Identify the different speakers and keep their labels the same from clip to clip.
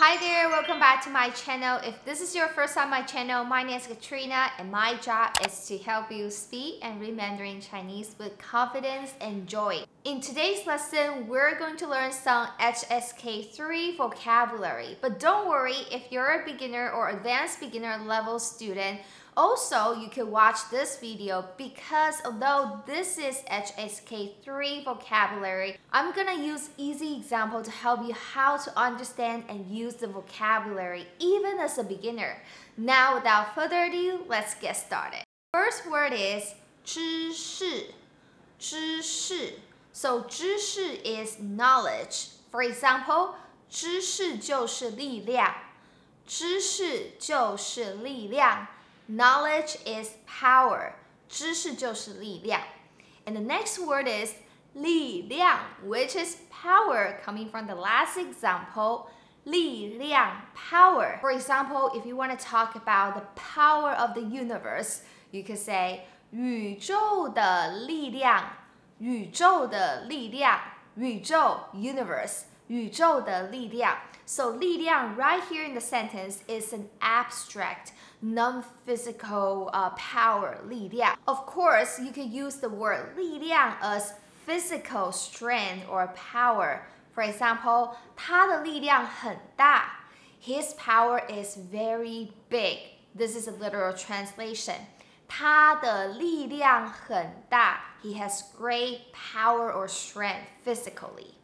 Speaker 1: Hi there, welcome back to my channel. If this is your first time on my channel, my name is Katrina and my job is to help you speak and read Mandarin Chinese with confidence and joy. In today's lesson, we're going to learn some HSK3 vocabulary. But don't worry if you're a beginner or advanced beginner level student, also, you can watch this video because although this is HSK3 vocabulary, I'm gonna use easy example to help you how to understand and use the vocabulary even as a beginner. Now, without further ado, let's get started. First word is 知识,知识. So 知识 is knowledge. For example, 知识就是力量,知识就是力量. Knowledge is power. 知识就是力量. And the next word is 力量, which is power coming from the last example. 力量, power. For example, if you want to talk about the power of the universe, you could say 宇宙的力量,宇宙的力量,宇宙 universe, 宇宙的力量. So 力量 right here in the sentence is an abstract non-physical uh, power 力量. Of course, you can use the word 力量 as physical strength or power. For example, 他的力量很大. His power is very big. This is a literal translation. 他的力量很大. He has great power or strength physically.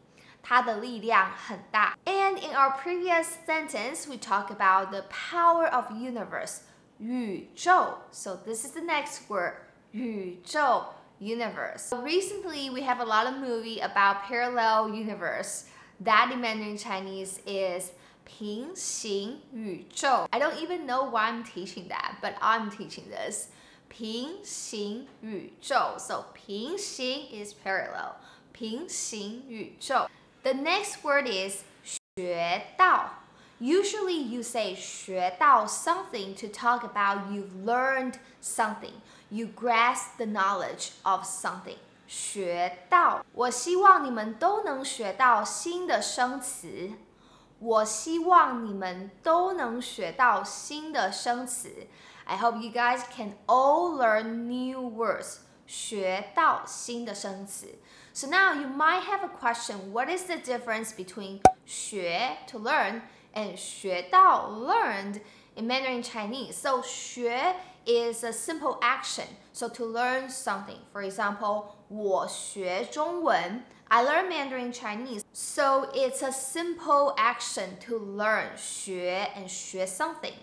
Speaker 1: 它的力量很大。And in our previous sentence, we talk about the power of universe, 宇宙. So this is the next word, 宇宙 universe. Recently, we have a lot of movie about parallel universe. That in Mandarin Chinese is 平行宇宙. I don't even know why I'm teaching that, but I'm teaching this. 平行宇宙. So 平行 is parallel. 平行宇宙. The next word is 学到. Usually you say 学到 something to talk about you've learned something. You grasp the knowledge of something. 学到，我希望你们都能学到新的生词。我希望你们都能学到新的生词。I hope you guys can all learn new words. 学到新的生词。So now you might have a question. What is the difference between 学 to learn and 学到 learned in Mandarin Chinese? So 学 is a simple action. So to learn something. For example, 我学中文 I learn Mandarin Chinese. So it's a simple action to learn 学 and 学 something.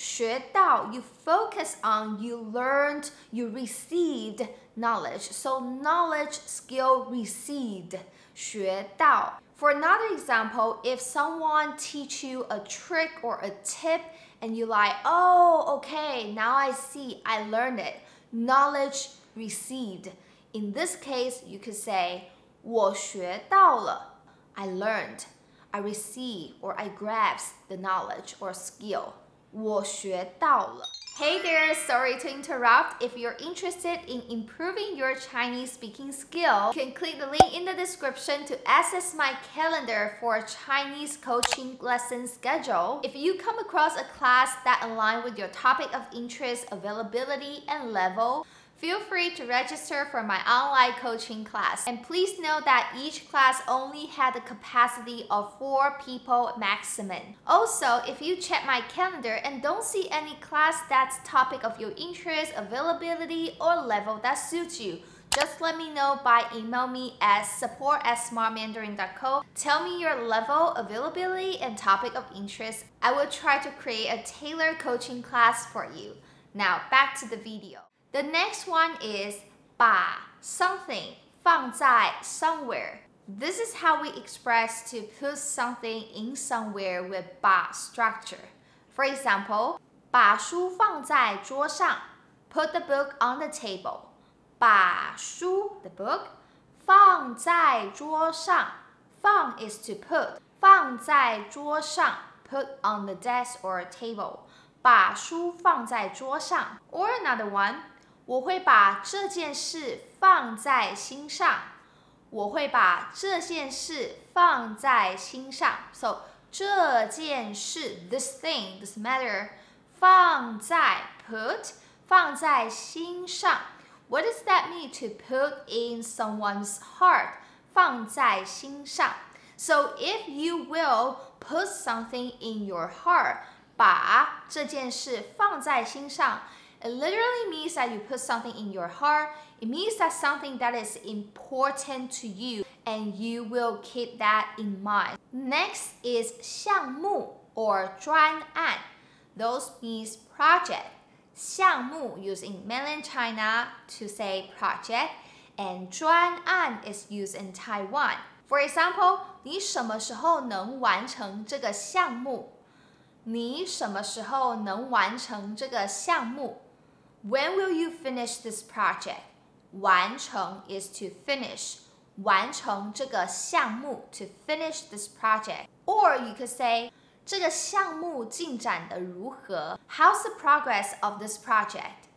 Speaker 1: 学到 you focus on you learned, you received knowledge. So knowledge, skill received. 学到. For another example, if someone teach you a trick or a tip and you like, oh, okay, now I see, I learned it. Knowledge received. In this case, you could say, 我学到了. I learned. I received or I grasped the knowledge or skill. 我学到了. Hey there, sorry to interrupt. If you're interested in improving your Chinese speaking skill, you can click the link in the description to access my calendar for a Chinese coaching lesson schedule. If you come across a class that aligns with your topic of interest, availability, and level, Feel free to register for my online coaching class. And please note that each class only had the capacity of four people maximum. Also, if you check my calendar and don't see any class that's topic of your interest, availability, or level that suits you, just let me know by email me at support at smartmandarin.co. Tell me your level, availability, and topic of interest. I will try to create a tailored coaching class for you. Now back to the video. The next one is 把 something 放在 somewhere. This is how we express to put something in somewhere with 把 structure. For example, 把书放在桌上 put the book on the table. 把书 the book 放在桌上放 is to put 放在桌上 put on the desk or table. 把书放在桌上 or another one 我会把这件事放在心上。我会把这件事放在心上。So 这件事，this thing, this matter，放在 put 放在心上。What does that mean to put in someone's heart？放在心上。So if you will put something in your heart，把这件事放在心上。 It literally means that you put something in your heart. It means that something that is important to you and you will keep that in mind. Next is 项目 or 专案. Those means project. 项目 used in mainland China to say project and 专案 is used in Taiwan. For example, 你什么时候能完成这个项目？你什么时候能完成这个项目 ？When will you finish this project? 完成 is to finish. 完成这个项目 to finish this project. Or you could say 这个项目进展的如何？How's the progress of this project?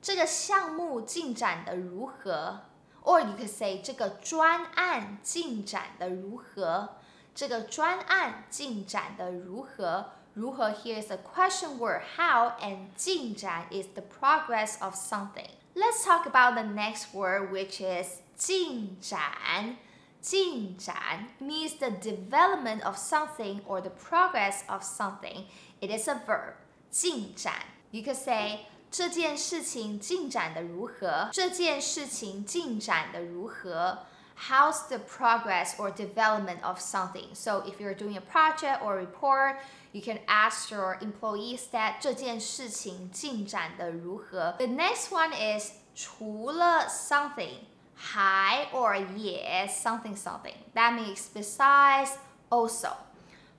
Speaker 1: 这个项目进展的如何？Or you could say 这个专案进展的如何？这个专案进展的如何？如何 here is a question word how and 进展 is the progress of something. Let's talk about the next word which is 进展。进展 means the development of something or the progress of something. It is a verb. 进展 You could say 这件事情进展的如何？这件事情进展的如何 ？How's the progress or development of something? So if you're doing a project or report, you can ask your employees that 这件事情进展的如何。The next one is 除了 something 还 or 也 something something. That means besides also.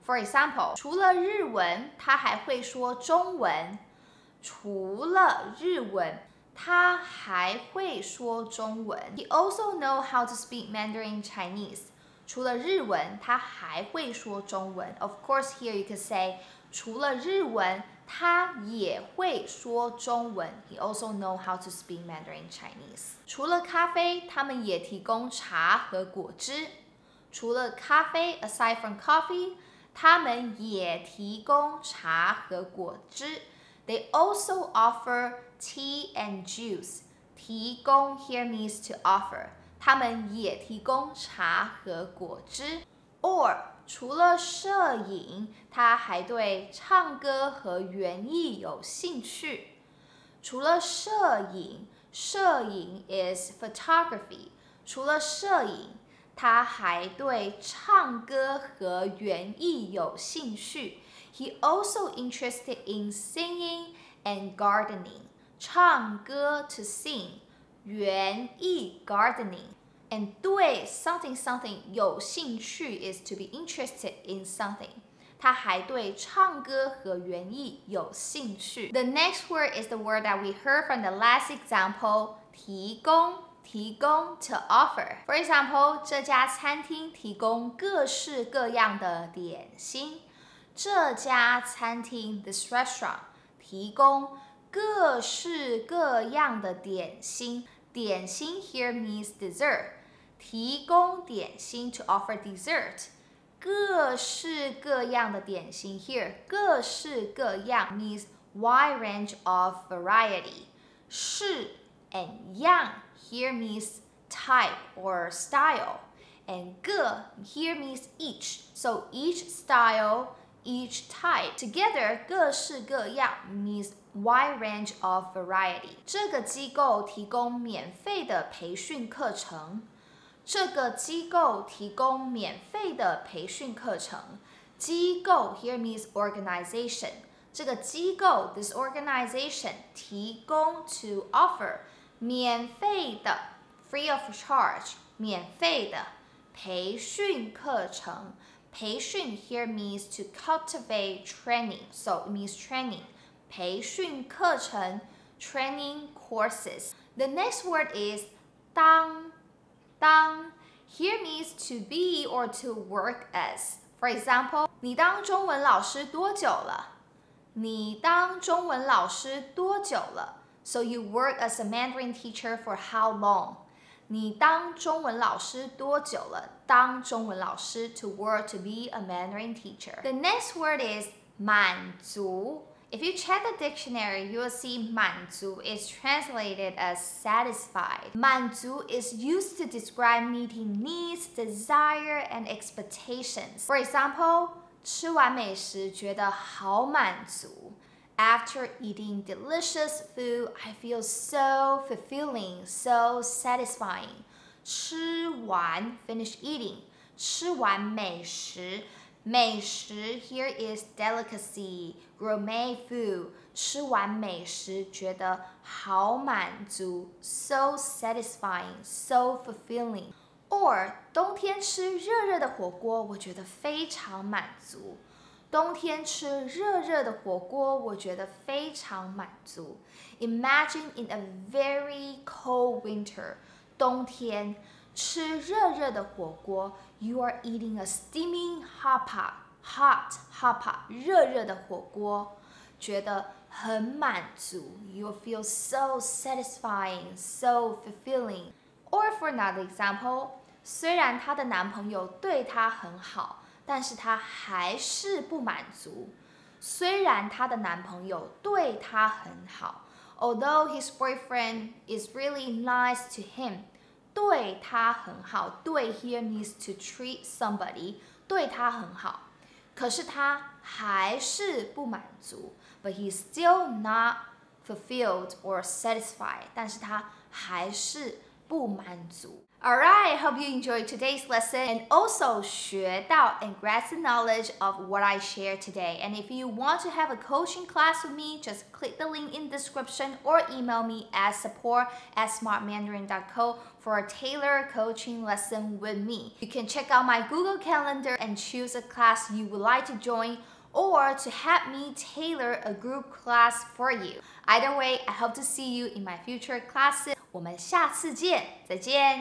Speaker 1: For example, 除了日文，他还会说中文。除了日文， 他还会说中文。He also know how to speak Mandarin Chinese. 除了日文，他还会说中文。Of course, here you could say 除了日文，他也会说中文。He also know how to speak Mandarin Chinese. 除了咖啡，他们也提供茶和果汁。除了咖啡，aside from coffee，他们也提供茶和果汁。They also offer tea and juice. 提供 here means to offer. 他们也提供茶和果汁。Or 除了摄影，他还对唱歌和园艺有兴趣。除了摄影，摄影 is photography。除了摄影，他还对唱歌和园艺有兴趣。He also interested in singing and gardening. 唱歌 to sing，园艺 gardening。And 对 something something 有兴趣 is to be interested in something. 他还对唱歌和园艺有兴趣。The next word is the word that we heard from the last example. 提供提供 to offer. For example, 这家餐厅提供各式各样的点心。 这家餐厅 this restaurant 提供各式各样的点心。点心 here means dessert，提供点心 to offer dessert。各式各样的点心 here，各式各样 means wide range of variety。式 and 样 here means type or style，and 各 here means each，so each style。Each type. Together, 各式各样 means wide range of variety. 这个机构提供免费的培训课程。这个机构提供免费的培训课程。机构 here means organization. 这个机构 this organization 提供 to offer 免费的 free of charge 免费的培训课程。培训 here means to cultivate training, so it means training. 培训课程 training courses. The next word is 当当 here means to be or to work as. For example, 你当中文老师多久了？你当中文老师多久了？So you work as a Mandarin teacher for how long? 你当中文老师多久了？当中文老师 to work to be a Mandarin teacher. The next word is 满足. If you check the dictionary, you will see 满足 is translated as satisfied. 满足 is used to describe meeting needs, desire, and expectations. For example, 吃完美食觉得好满足。 after eating delicious food, I feel so fulfilling, so satisfying. 吃完 finish eating. 吃完美食美食 here is delicacy, gourmet food. 吃完美食觉得好满足，so satisfying, so fulfilling. Or 冬天吃热热的火锅，我觉得非常满足。 冬天吃热热的火锅，我觉得非常满足。Imagine in a very cold winter，冬天吃热热的火锅，you are eating a steaming hot pot，hot hot pot，热热的火锅，觉得很满足。You feel so satisfying, so fulfilling. Or for another example，虽然她的男朋友对她很好。 但是她还是不满足。虽然她的男朋友对她很好，although his boyfriend is really nice to him，对她很好。对 here means to treat somebody，对她很好。可是她还是不满足，but he's still not fulfilled or satisfied。但是他还是不满足。Alright, hope you enjoyed today's lesson and also 学到 and grasp the knowledge of what I shared today. And if you want to have a coaching class with me, just click the link in the description or email me at support at smartmandarin.co for a tailored coaching lesson with me. You can check out my Google Calendar and choose a class you would like to join or to help me tailor a group class for you. Either way, I hope to see you in my future classes. 我们下次见，再见。